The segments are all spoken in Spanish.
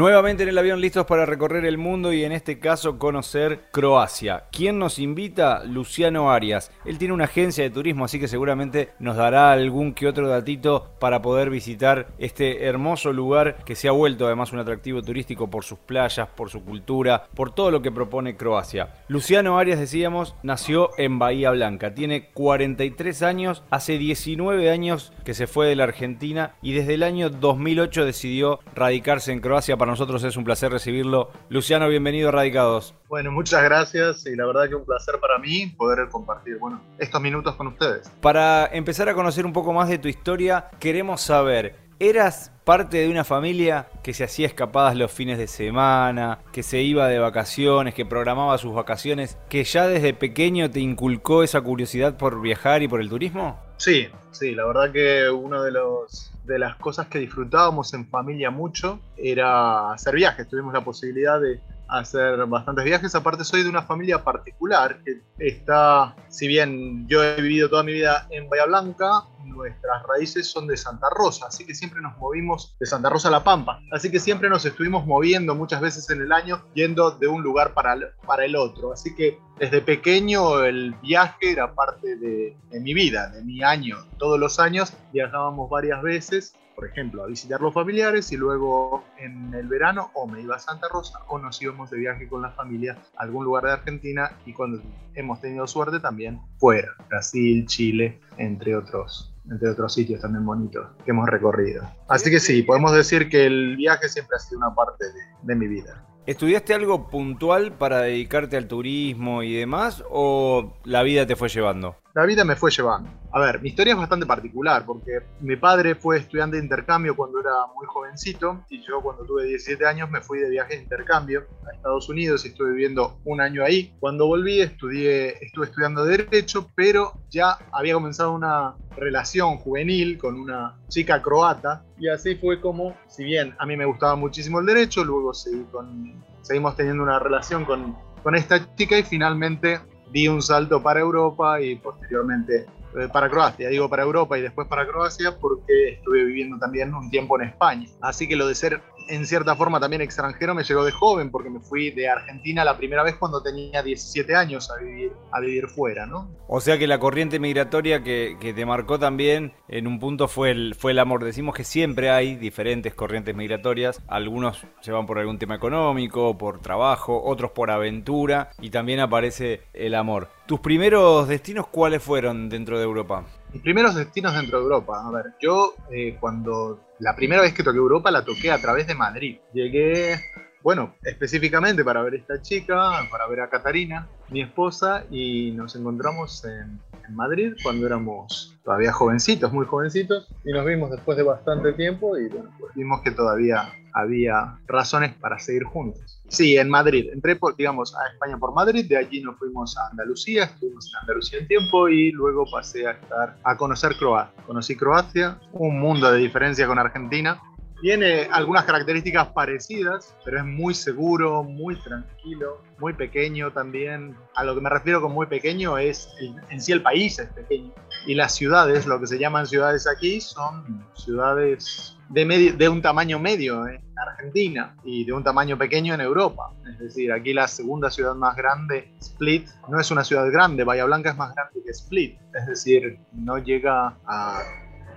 Nuevamente en el avión listos para recorrer el mundo y en este caso conocer Croacia. ¿Quién nos invita? Luciano Arias. Él tiene una agencia de turismo, así que seguramente nos dará algún que otro datito para poder visitar este hermoso lugar que se ha vuelto además un atractivo turístico por sus playas, por su cultura, por todo lo que propone Croacia. Luciano Arias, decíamos, nació en Bahía Blanca. Tiene 43 años, hace 19 años que se fue de la Argentina y desde el año 2008 decidió radicarse en Croacia para nosotros es un placer recibirlo. Luciano, bienvenido a Radicados. Bueno, muchas gracias y la verdad que un placer para mí poder compartir bueno, estos minutos con ustedes. Para empezar a conocer un poco más de tu historia, queremos saber, ¿eras parte de una familia que se hacía escapadas los fines de semana, que se iba de vacaciones, que programaba sus vacaciones, que ya desde pequeño te inculcó esa curiosidad por viajar y por el turismo? Sí, sí, la verdad que uno de los de las cosas que disfrutábamos en familia mucho era hacer viajes. Tuvimos la posibilidad de hacer bastantes viajes. Aparte soy de una familia particular que está, si bien yo he vivido toda mi vida en Bahía Blanca, nuestras raíces son de Santa Rosa, así que siempre nos movimos de Santa Rosa a La Pampa. Así que siempre nos estuvimos moviendo muchas veces en el año, yendo de un lugar para el, para el otro. Así que desde pequeño el viaje era parte de, de mi vida, de mi año. Todos los años viajábamos varias veces por ejemplo, a visitar los familiares y luego en el verano o me iba a Santa Rosa o nos íbamos de viaje con la familia a algún lugar de Argentina y cuando hemos tenido suerte también fuera, Brasil, Chile, entre otros, entre otros sitios también bonitos que hemos recorrido. Así que sí, podemos decir que el viaje siempre ha sido una parte de, de mi vida. ¿Estudiaste algo puntual para dedicarte al turismo y demás o la vida te fue llevando? La vida me fue llevando. A ver, mi historia es bastante particular porque mi padre fue estudiante de intercambio cuando era muy jovencito y yo cuando tuve 17 años me fui de viaje de intercambio a Estados Unidos y estuve viviendo un año ahí. Cuando volví estudié, estuve estudiando Derecho, pero ya había comenzado una relación juvenil con una chica croata y así fue como, si bien a mí me gustaba muchísimo el Derecho, luego seguí con, seguimos teniendo una relación con, con esta chica y finalmente di un salto para Europa y posteriormente eh, para Croacia. Digo para Europa y después para Croacia porque estuve viviendo también un tiempo en España. Así que lo de ser en cierta forma también extranjero me llegó de joven porque me fui de Argentina la primera vez cuando tenía 17 años a vivir, a vivir fuera, ¿no? O sea que la corriente migratoria que, que te marcó también en un punto fue el, fue el amor. Decimos que siempre hay diferentes corrientes migratorias. Algunos se van por algún tema económico, por trabajo, otros por aventura y también aparece el amor. ¿Tus primeros destinos cuáles fueron dentro de Europa? Mis primeros destinos dentro de Europa. A ver, yo eh, cuando la primera vez que toqué Europa la toqué a través de Madrid. Llegué, bueno, específicamente para ver a esta chica, para ver a Catarina, mi esposa, y nos encontramos en, Madrid cuando éramos todavía jovencitos, muy jovencitos, y nos vimos después de bastante tiempo y bueno, pues vimos que todavía había razones para seguir juntos. Sí, en Madrid. Entré, por, digamos, a España por Madrid, de allí nos fuimos a Andalucía, estuvimos en Andalucía un tiempo y luego pasé a estar a conocer Croacia. Conocí Croacia, un mundo de diferencia con Argentina. Tiene algunas características parecidas, pero es muy seguro, muy tranquilo, muy pequeño también. A lo que me refiero con muy pequeño es el, en sí el país es pequeño. Y las ciudades, lo que se llaman ciudades aquí, son ciudades de, medio, de un tamaño medio en Argentina y de un tamaño pequeño en Europa. Es decir, aquí la segunda ciudad más grande, Split, no es una ciudad grande, Bahía Blanca es más grande que Split. Es decir, no llega a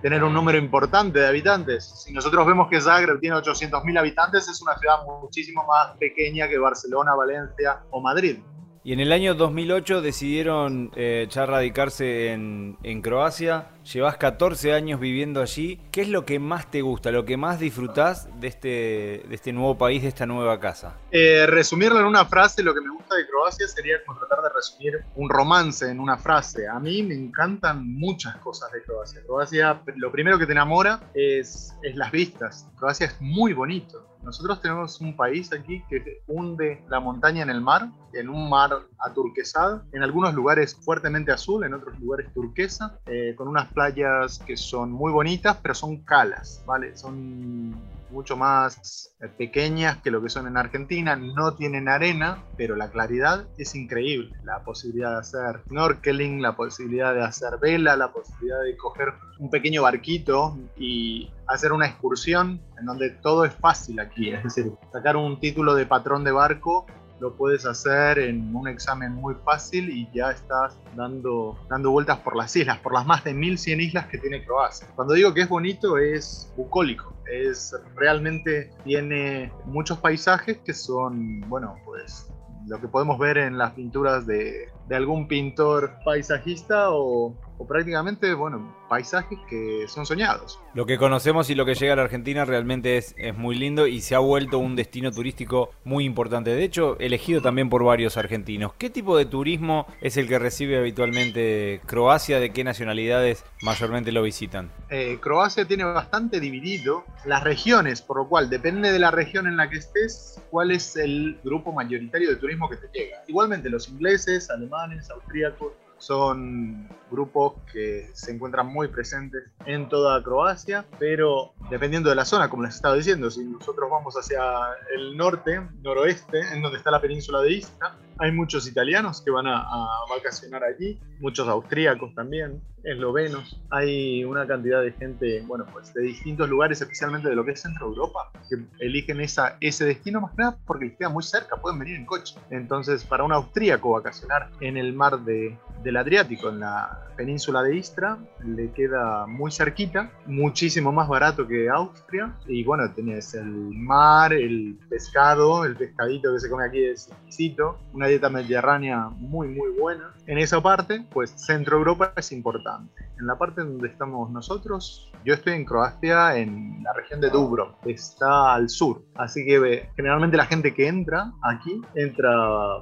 tener un número importante de habitantes. Si nosotros vemos que Zagreb tiene 800.000 habitantes, es una ciudad muchísimo más pequeña que Barcelona, Valencia o Madrid. Y en el año 2008 decidieron eh, ya radicarse en, en, Croacia. Llevas 14 años viviendo allí. ¿Qué es lo que más te gusta, lo que más disfrutás de este, de este nuevo país, de esta nueva casa? Eh, resumirlo en una frase, lo que me gusta de Croacia sería como tratar de resumir un romance en una frase. A mí me encantan muchas cosas de Croacia. Croacia, lo primero que te enamora es, es las vistas. Croacia es muy bonito nosotros tenemos un país aquí que hunde la montaña en el mar, en un mar aturquesado, en algunos lugares fuertemente azul, en otros lugares turquesa, eh, con unas playas que son muy bonitas, pero son calas, ¿vale? Son mucho más eh, pequeñas que lo que son en Argentina, no tienen arena, pero la claridad es increíble. La posibilidad de hacer snorkeling, la posibilidad de hacer vela, la posibilidad de coger un pequeño barquito y hacer una excursión en donde todo es fácil aquí, es decir, sacar un título de patrón de barco lo puedes hacer en un examen muy fácil y ya estás dando, dando vueltas por las islas, por las más de 1100 islas que tiene Croacia. Cuando digo que es bonito es bucólico, es realmente tiene muchos paisajes que son, bueno, pues lo que podemos ver en las pinturas de, de algún pintor paisajista o, o prácticamente, bueno, paisajes que son soñados. Lo que conocemos y lo que llega a la Argentina realmente es, es muy lindo y se ha vuelto un destino turístico muy importante. De hecho, elegido también por varios argentinos. ¿Qué tipo de turismo es el que recibe habitualmente Croacia? ¿De qué nacionalidades mayormente lo visitan? Eh, Croacia tiene bastante dividido las regiones, por lo cual depende de la región en la que estés, cuál es el grupo mayoritario de turismo que te llega. Igualmente los ingleses, alemanes, austríacos, son grupos que se encuentran muy presentes en toda Croacia, pero dependiendo de la zona, como les estaba diciendo, si nosotros vamos hacia el norte, noroeste, en donde está la península de Istra, hay muchos italianos que van a, a vacacionar allí, muchos austríacos también, eslovenos. Hay una cantidad de gente, bueno, pues de distintos lugares, especialmente de lo que es Centro Europa, que eligen esa, ese destino más que nada porque les queda muy cerca, pueden venir en coche. Entonces, para un austríaco vacacionar en el mar de, del Adriático, en la península de Istra, le queda muy cerquita, muchísimo más barato que Austria. Y bueno, tenés el mar, el pescado, el pescadito que se come aquí es exquisito, una dieta mediterránea muy, muy buena. En esa parte, pues Centro Europa es importante. En la parte donde estamos nosotros, yo estoy en Croacia, en la región de Dubro, está al sur. Así que generalmente la gente que entra aquí entra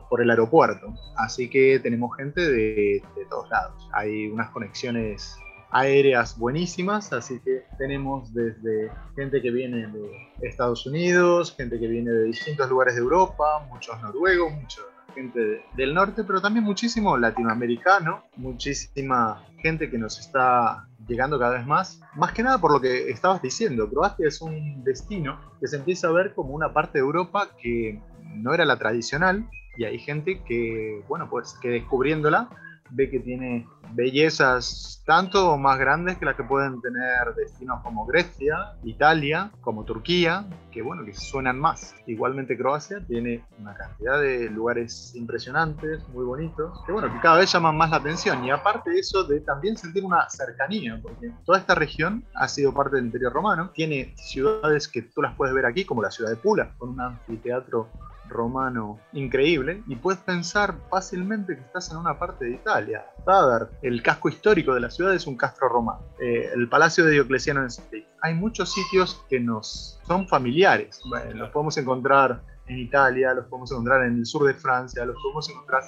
por el aeropuerto. Así que tenemos gente de, de todos lados. Hay unas conexiones aéreas buenísimas, así que tenemos desde gente que viene de Estados Unidos, gente que viene de distintos lugares de Europa, muchos noruegos, mucha gente del norte, pero también muchísimo latinoamericano, muchísima gente que nos está llegando cada vez más. Más que nada por lo que estabas diciendo, Croacia es un destino que se empieza a ver como una parte de Europa que no era la tradicional y hay gente que, bueno, pues que descubriéndola ve que tiene bellezas tanto más grandes que las que pueden tener destinos como Grecia, Italia, como Turquía, que bueno, que suenan más. Igualmente Croacia tiene una cantidad de lugares impresionantes, muy bonitos, que bueno, que cada vez llaman más la atención. Y aparte de eso, de también sentir una cercanía, porque toda esta región ha sido parte del Imperio Romano, tiene ciudades que tú las puedes ver aquí, como la ciudad de Pula, con un anfiteatro romano increíble y puedes pensar fácilmente que estás en una parte de Italia. Zadar, el casco histórico de la ciudad es un castro romano. Eh, el palacio de Diocleciano en Split. Hay muchos sitios que nos son familiares. los podemos encontrar en Italia, los podemos encontrar en el sur de Francia, los podemos encontrar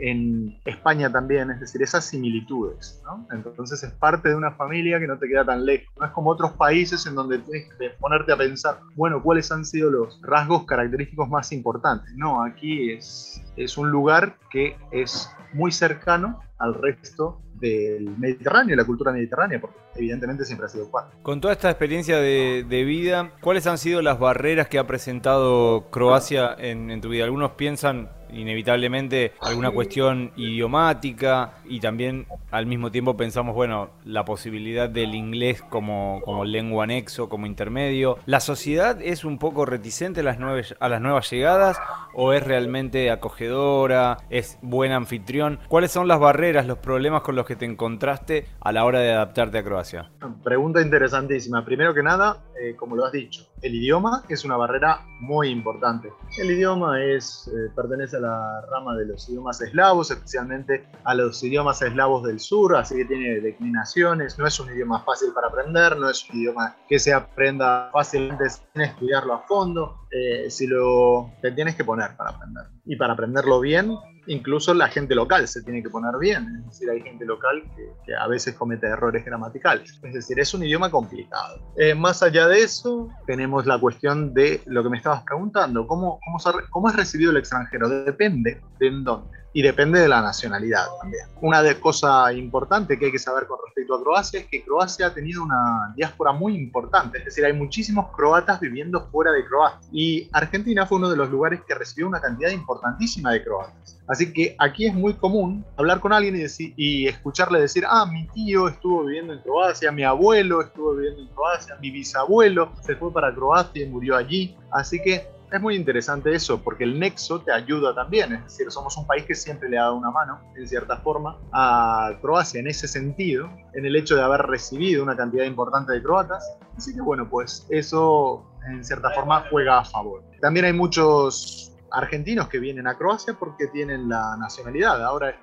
en España también, es decir, esas similitudes. Entonces es parte de una familia que no te queda tan lejos, no es como otros países en donde tienes que ponerte a pensar, bueno, ¿cuáles han sido los rasgos característicos más importantes? No, aquí es, un lugar que es muy cercano al resto del Mediterráneo, la cultura mediterránea, porque evidentemente siempre ha sido parte. Con toda esta experiencia de, de, vida, ¿cuáles han sido las barreras que ha presentado Croacia en, en tu vida? Algunos piensan inevitablemente alguna cuestión idiomática y también al mismo tiempo pensamos, bueno, la posibilidad del inglés como, como lengua anexo, como intermedio. ¿La sociedad es un poco reticente a las, nueve, a las nuevas llegadas o es realmente acogedora, es buen anfitrión? ¿Cuáles son las barreras, los problemas con los que te encontraste a la hora de adaptarte a Croacia? Pregunta interesantísima. Primero que nada, eh, como lo has dicho, el idioma es una barrera muy importante. El idioma es, eh, pertenece a la rama de los idiomas eslavos, especialmente a los idiomas eslavos del sur, así que tiene declinaciones, no es un idioma fácil para aprender, no es un idioma que se aprenda fácilmente sin estudiarlo a fondo, eh, si lo te tienes que poner para aprender. Y para aprenderlo bien, incluso la gente local se tiene que poner bien, es decir, hay gente local que, a veces comete errores gramaticales, es decir, es un idioma complicado. Eh, más allá de eso, tenemos la cuestión de lo que me estabas preguntando, ¿cómo, cómo, se, cómo es recibido el extranjero? Depende de en dónde. Y depende de la nacionalidad también. Una de cosas importantes que hay que saber con respecto a Croacia es que Croacia ha tenido una diáspora muy importante, es decir, hay muchísimos croatas viviendo fuera de Croacia y Argentina fue uno de los lugares que recibió una cantidad importantísima de croatas. Así que aquí es muy común hablar con alguien y, decir, y escucharle decir, ah, mi tío estuvo viviendo en Croacia, mi abuelo estuvo viviendo en Croacia, mi bisabuelo se fue para Croacia y murió allí. Así que es muy interesante eso, porque el nexo te ayuda también, es decir, somos un país que siempre le ha dado una mano, en cierta forma, a Croacia en ese sentido, en el hecho de haber recibido una cantidad importante de croatas, así que bueno, pues eso en cierta forma juega a favor. También hay muchos argentinos que vienen a Croacia porque tienen la nacionalidad. Ahora,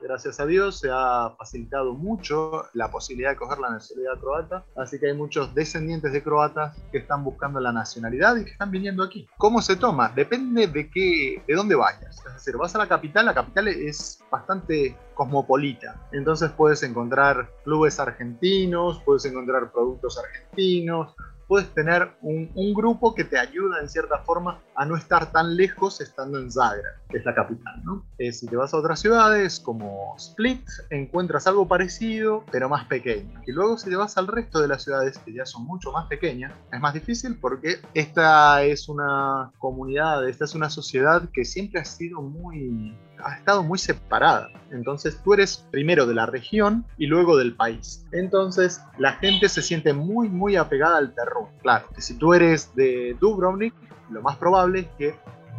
gracias a Dios, se ha facilitado mucho la posibilidad de coger la nacionalidad croata, así que hay muchos descendientes de croatas que están buscando la nacionalidad y que están viniendo aquí. ¿Cómo se toma? Depende de qué, de dónde vayas. Es decir, vas a la capital, la capital es bastante cosmopolita. Entonces puedes encontrar clubes argentinos, puedes encontrar productos argentinos, puedes tener un, grupo que te ayuda en cierta forma a no estar tan lejos estando en Zagreb, que es la capital. ¿no? Eh, si te vas a otras ciudades como Split, encuentras algo parecido, pero más pequeño. Y luego si te vas al resto de las ciudades, que ya son mucho más pequeñas, es más difícil porque esta es una comunidad, esta es una sociedad que siempre ha sido muy ha estado muy separada. Entonces tú eres primero de la región y luego del país. Entonces la gente se siente muy, muy apegada al terror. Claro, que si tú eres de Dubrovnik, lo más probable es que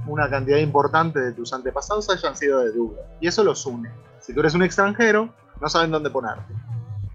una cantidad importante de tus antepasados hayan sido de Dubrovnik. Y eso los une. Si tú eres un extranjero, no saben dónde ponerte.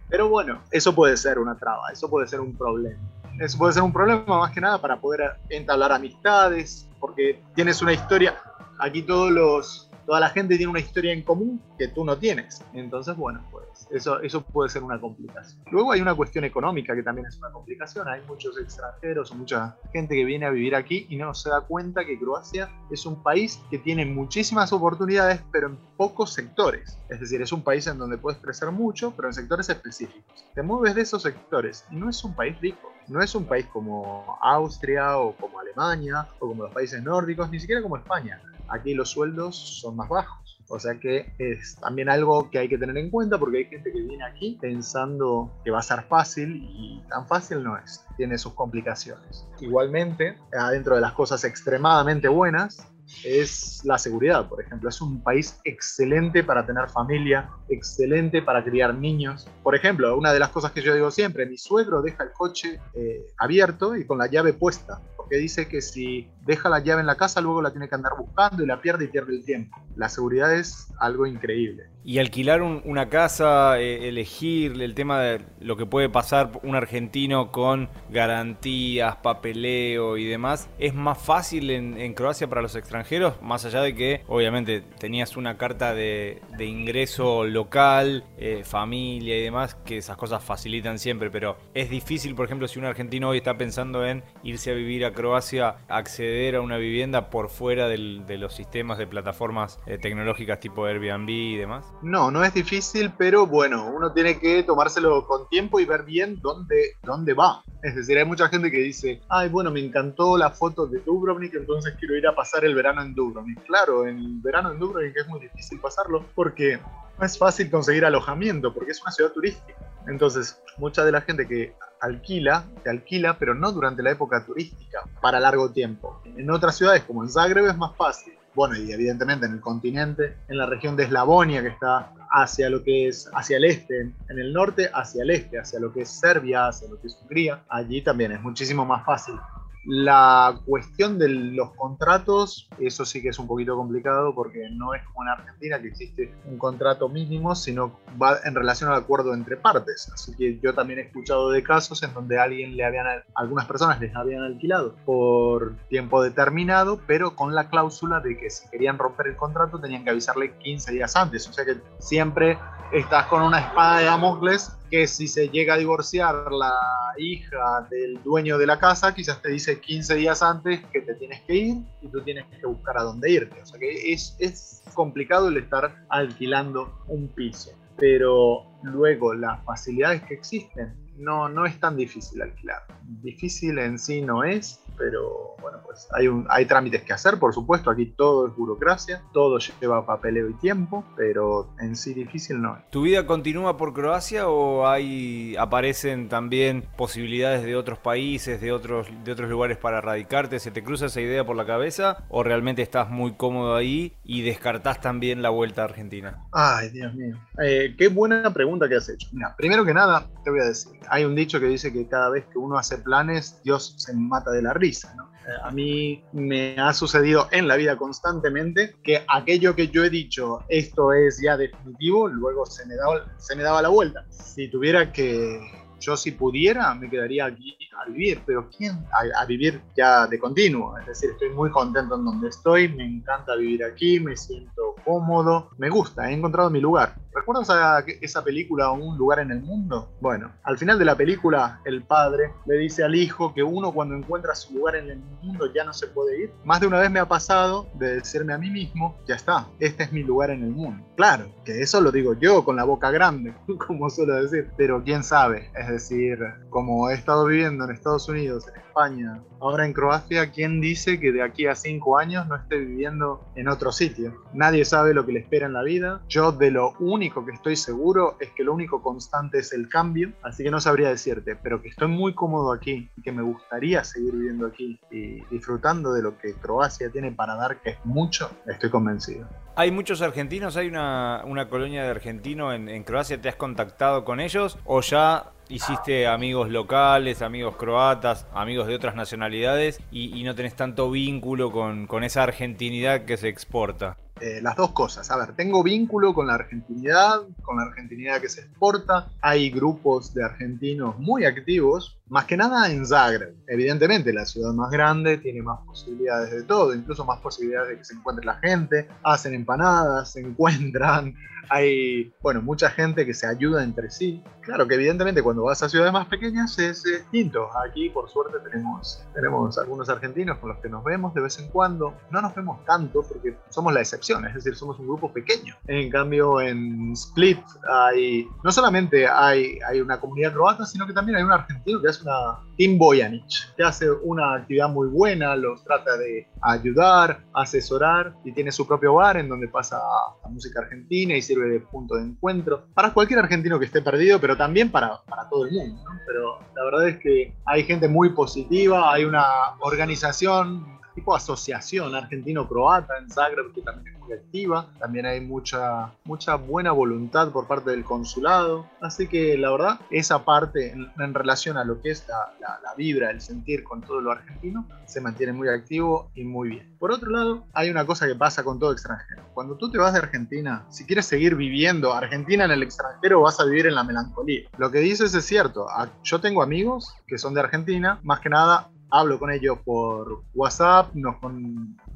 Pero bueno, eso puede ser una traba, eso puede ser un problema. Eso puede ser un problema más que nada para poder entablar amistades, porque tienes una historia. Aquí todos los, toda la gente tiene una historia en común que tú no tienes. Entonces, bueno, pues eso, eso puede ser una complicación. Luego hay una cuestión económica que también es una complicación. Hay muchos extranjeros o mucha gente que viene a vivir aquí y no se da cuenta que Croacia es un país que tiene muchísimas oportunidades, pero en pocos sectores. Es decir, es un país en donde puedes crecer mucho, pero en sectores específicos. Te mueves de esos sectores y no es un país rico no es un país como Austria o como Alemania o como los países nórdicos, ni siquiera como España aquí los sueldos son más bajos. O sea que es también algo que hay que tener en cuenta porque hay gente que viene aquí pensando que va a ser fácil y tan fácil no es, tiene sus complicaciones. Igualmente, adentro de las cosas extremadamente buenas, es la seguridad, por ejemplo. Es un país excelente para tener familia, excelente para criar niños. Por ejemplo, una de las cosas que yo digo siempre, mi suegro deja el coche eh, abierto y con la llave puesta que dice que si deja la llave en la casa, luego la tiene que andar buscando y la pierde y pierde el tiempo. La seguridad es algo increíble. Y alquilar una casa, eh, elegir el tema de lo que puede pasar un argentino con garantías, papeleo y demás, ¿es más fácil en, Croacia para los extranjeros? Más allá de que obviamente tenías una carta de, ingreso local, eh, familia y demás, que esas cosas facilitan siempre, pero es difícil, por ejemplo, si un argentino hoy está pensando en irse a vivir a Croacia, acceder a una vivienda por fuera de los sistemas de plataformas eh, tecnológicas tipo Airbnb y demás. No, no es difícil, pero bueno, uno tiene que tomárselo con tiempo y ver bien dónde, dónde va. Es decir, hay mucha gente que dice, ay, bueno, me encantó la foto de Dubrovnik, entonces quiero ir a pasar el verano en Dubrovnik. Claro, el verano en Dubrovnik es muy difícil pasarlo porque es fácil conseguir alojamiento, porque es una ciudad turística. Entonces, mucha de la gente que alquila, te alquila, pero no durante la época turística, para largo tiempo. En otras ciudades como en Zagreb es más fácil bueno, y evidentemente en el continente, en la región de Eslavonia, que está hacia lo que es hacia el este, en el norte hacia el este, hacia lo que es Serbia, hacia lo que es Hungría, allí también es muchísimo más fácil la cuestión de los contratos, eso sí que es un poquito complicado porque no es como en Argentina que existe un contrato mínimo, sino va en relación al acuerdo entre partes. Así que yo también he escuchado de casos en donde alguien le habían, algunas personas les habían alquilado por tiempo determinado, pero con la cláusula de que si querían romper el contrato tenían que avisarle 15 días antes. O sea que siempre estás con una espada de Damocles que si se llega a divorciar la hija del dueño de la casa, quizás te dice 15 días antes que te tienes que ir y tú tienes que buscar a dónde irte. O sea que es, es complicado el estar alquilando un piso. Pero luego las facilidades que existen no, no es tan difícil alquilar. Difícil en sí no es, pero bueno, pues hay, un, hay trámites que hacer, por supuesto, aquí todo es burocracia, todo lleva papeleo y tiempo, pero en sí difícil no es. ¿Tu vida continúa por Croacia o hay aparecen también posibilidades de otros países, de otros, de otros lugares para radicarte? ¿Se te cruza esa idea por la cabeza o realmente estás muy cómodo ahí y descartás también la vuelta a Argentina? Ay, Dios mío. Eh, qué buena pregunta que has hecho. Mira, primero que nada, te voy a decir, hay un dicho que dice que cada vez que uno hace planes, Dios se mata de la risa, ¿no? Eh, a mí me ha sucedido en la vida constantemente que aquello que yo he dicho, esto es ya definitivo, luego se me daba, se me daba la vuelta. Si tuviera que yo si pudiera me quedaría aquí a vivir, pero ¿quién? A, vivir ya de continuo. Es decir, estoy muy contento en donde estoy, me encanta vivir aquí, me siento cómodo, me gusta, he encontrado mi lugar. ¿Recuerdas esa película Un lugar en el mundo? Bueno, al final de la película el padre le dice al hijo que uno cuando encuentra su lugar en el mundo ya no se puede ir. Más de una vez me ha pasado de decirme a mí mismo, ya está, este es mi lugar en el mundo. Claro, que eso lo digo yo con la boca grande, como suelo decir, pero quién sabe, es decir, como he estado viviendo en Estados Unidos, en España, ahora en Croacia, ¿quién dice que de aquí a cinco años no esté viviendo en otro sitio? Nadie sabe lo que le espera en la vida. Yo de lo único que estoy seguro es que lo único constante es el cambio, así que no sabría decirte, pero que estoy muy cómodo aquí y que me gustaría seguir viviendo aquí y disfrutando de lo que Croacia tiene para dar, que es mucho, estoy convencido. Hay muchos argentinos, hay una, colonia de argentinos en, en Croacia, ¿te has contactado con ellos o ya hiciste amigos locales, amigos croatas, amigos de otras nacionalidades y, no tenés tanto vínculo con, con, esa argentinidad que se exporta? Eh, las dos cosas. A ver, tengo vínculo con la argentinidad, con la argentinidad que se exporta. Hay grupos de argentinos muy activos, más que nada en Zagreb. Evidentemente, la ciudad más grande tiene más posibilidades de todo, incluso más posibilidades de que se encuentre la gente. Hacen empanadas, se encuentran, hay, bueno, mucha gente que se ayuda entre sí. Claro que evidentemente cuando vas a ciudades más pequeñas es distinto. Aquí por suerte tenemos, tenemos algunos argentinos con los que nos vemos de vez en cuando. No nos vemos tanto porque somos la excepción, es decir, somos un grupo pequeño. En cambio en Split hay, no solamente hay, hay una comunidad croata, sino que también hay un argentino que hace una Tim Bojanic, que hace una actividad muy buena, los trata de ayudar, asesorar y tiene su propio bar en donde pasa la música argentina y sirve de punto de encuentro para cualquier argentino que esté perdido, pero también para, para todo el mundo. Pero la verdad es que hay gente muy positiva, hay una organización tipo asociación argentino-croata en Zagreb que también es muy activa. También hay mucha, mucha buena voluntad por parte del consulado. Así que la verdad, esa parte en, relación a lo que es la, la, vibra, el sentir con todo lo argentino, se mantiene muy activo y muy bien. Por otro lado, hay una cosa que pasa con todo extranjero. Cuando tú te vas de Argentina, si quieres seguir viviendo Argentina en el extranjero, vas a vivir en la melancolía. Lo que dices es cierto. Yo tengo amigos que son de Argentina, más que nada hablo con ellos por WhatsApp, nos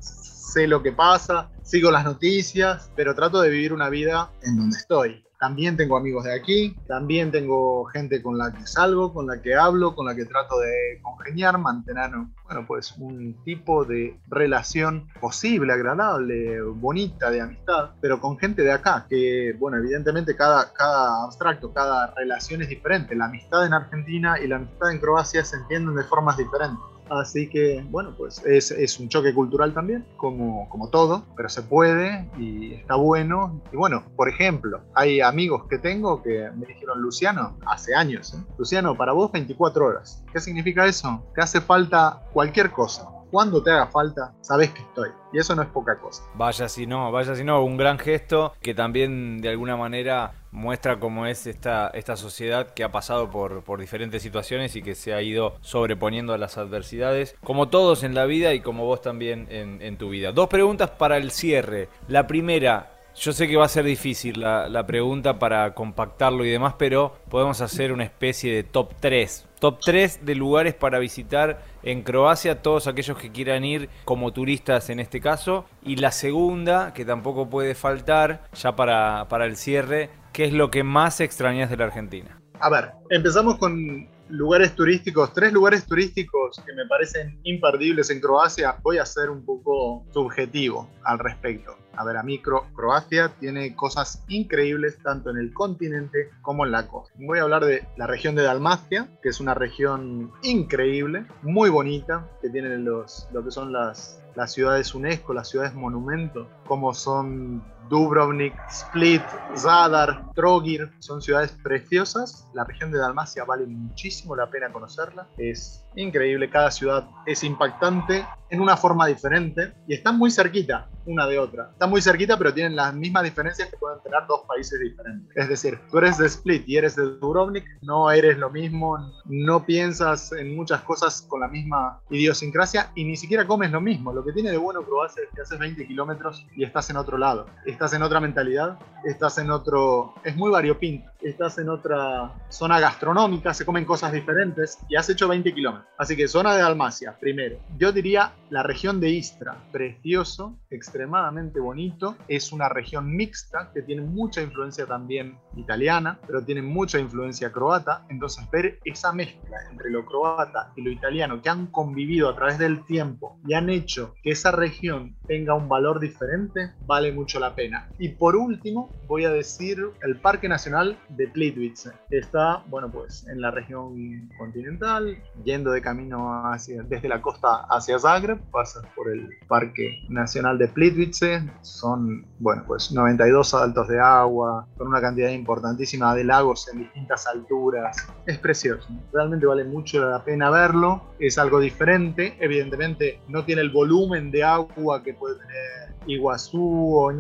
sé lo que pasa, sigo las noticias, pero trato de vivir una vida en donde estoy. También tengo amigos de aquí, también tengo gente con la que salgo, con la que hablo, con la que trato de congeniar, mantener, bueno, pues un tipo de relación posible, agradable, bonita, de amistad, pero con gente de acá, que, bueno, evidentemente cada, cada abstracto, cada relación es diferente. La amistad en Argentina y la amistad en Croacia se entienden de formas diferentes. Así que, bueno, pues es, es, un choque cultural también, como, como todo, pero se puede y está bueno. Y bueno, por ejemplo, hay amigos que tengo que me dijeron, Luciano, hace años, ¿eh? Luciano, para vos 24 horas. ¿Qué significa eso? Te hace falta cualquier cosa cuando te haga falta, sabes que estoy. Y eso no es poca cosa. Vaya si no, vaya si no, un gran gesto que también de alguna manera muestra cómo es esta, sociedad que ha pasado por, diferentes situaciones y que se ha ido sobreponiendo a las adversidades, como todos en la vida y como vos también en tu vida. Dos preguntas para el cierre. La primera, yo sé que va a ser difícil la, pregunta para compactarlo y demás, pero podemos hacer una especie de top 3. Top 3 de lugares para visitar en Croacia, todos aquellos que quieran ir como turistas en este caso. Y la segunda, que tampoco puede faltar, ya para, para el cierre, ¿qué es lo que más extrañas de la Argentina? A ver, empezamos con lugares turísticos, tres lugares turísticos que me parecen imperdibles en Croacia, voy a ser un poco subjetivo al respecto. A ver, a mí Croacia tiene cosas increíbles tanto en el continente como en la costa. Voy a hablar de la región de Dalmacia, que es una región increíble, muy bonita, que tiene los, lo que son las, las ciudades UNESCO, las ciudades monumento, como son Dubrovnik, Split, Zadar, Trogir, son ciudades preciosas. La región de Dalmacia vale muchísimo la pena conocerla. Es increíble, cada ciudad es impactante en una forma diferente y están muy cerquita una de otra. Están muy cerquita, pero tienen las mismas diferencias que pueden tener dos países diferentes. Es decir, tú eres de Split y eres de Dubrovnik, no eres lo mismo, no piensas en muchas cosas con la misma idiosincrasia y ni siquiera comes lo mismo. Lo que tiene de bueno Croacia es que haces 20 kilómetros y estás en otro lado. Estás en otra mentalidad, estás en otro... Es muy variopinto. Estás en otra zona gastronómica, se comen cosas diferentes y has hecho 20 kilómetros. Así que zona de Dalmacia, primero. Yo diría la región de Istra, precioso, extremadamente bonito. Es una región mixta que tiene mucha influencia también italiana, pero tiene mucha influencia croata. Entonces ver esa mezcla entre lo croata y lo italiano que han convivido a través del tiempo y han hecho que esa región tenga un valor diferente, vale mucho la pena. Y por último, voy a decir el Parque Nacional de Plitvice, que está, bueno, pues en la región continental, yendo de camino hacia, desde la costa hacia Zagreb, pasas por el Parque Nacional de Plitvice, son, bueno, pues 92 saltos de agua, con una cantidad importantísima de lagos en distintas alturas. Es precioso, realmente vale mucho la pena verlo, es algo diferente, evidentemente no tiene el volumen de agua que puede tener Iguazú o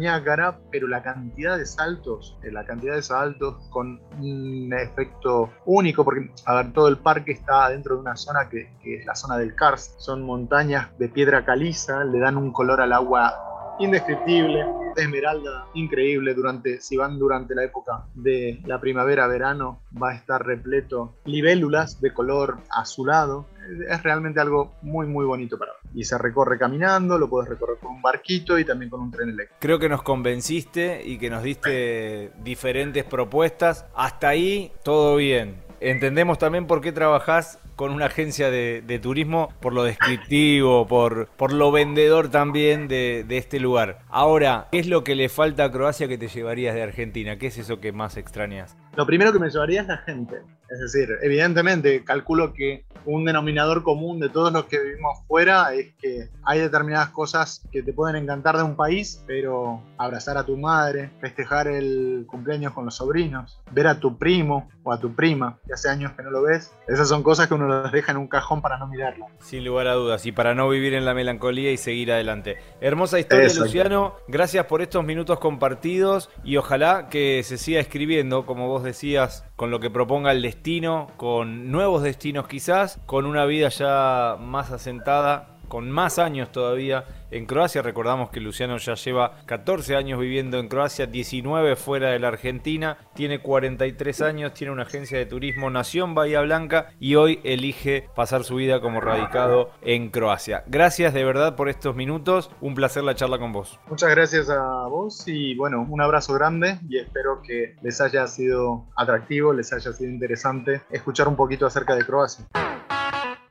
Pero la cantidad de saltos, eh, la cantidad de saltos con un efecto único, porque a ver, todo el parque está dentro de una zona que, que es la zona del Karst, son montañas de piedra caliza, le dan un color al agua indescriptible, esmeralda increíble durante, si van durante la época de la primavera-verano, va a estar repleto libélulas de color azulado. Es realmente algo muy muy bonito para ver. Y se recorre caminando, lo puedes recorrer con un barquito y también con un tren eléctrico. Creo que nos convenciste y que nos diste diferentes propuestas. Hasta ahí todo bien. Entendemos también por qué trabajás con una agencia de, turismo por lo descriptivo, por, por lo vendedor también de, de, este lugar. Ahora, ¿qué es lo que le falta a Croacia que te llevarías de Argentina? ¿Qué es eso que más extrañas? Lo primero que me llevaría es la gente. Es decir, evidentemente, calculo que un denominador común de todos los que vivimos fuera es que hay determinadas cosas que te pueden encantar de un país, pero abrazar a tu madre, festejar el cumpleaños con los sobrinos, ver a tu primo o a tu prima, que hace años que no lo ves, esas son cosas que uno las deja en un cajón para no mirarlas. Sin lugar a dudas, y para no vivir en la melancolía y seguir adelante. Hermosa historia, Luciano. Gracias por estos minutos compartidos y ojalá que se siga escribiendo, como vos decías, con lo que proponga el destino, con nuevos destinos quizás, con una vida ya más asentada con más años todavía en Croacia. Recordamos que Luciano ya lleva 14 años viviendo en Croacia, 19 fuera de la Argentina, tiene 43 años, tiene una agencia de turismo, nació en Bahía Blanca y hoy elige pasar su vida como radicado en Croacia. Gracias de verdad por estos minutos, un placer la charla con vos. Muchas gracias a vos y bueno, un abrazo grande y espero que les haya sido atractivo, les haya sido interesante escuchar un poquito acerca de Croacia.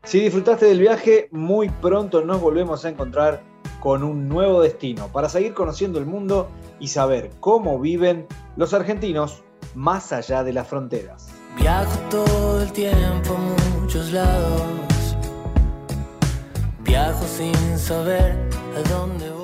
Si disfrutaste del viaje, muy pronto nos volvemos a encontrar con un nuevo destino para seguir conociendo el mundo y saber cómo viven los argentinos más allá de las fronteras. Viajo todo el tiempo a muchos lados. Viajo sin saber a dónde voy.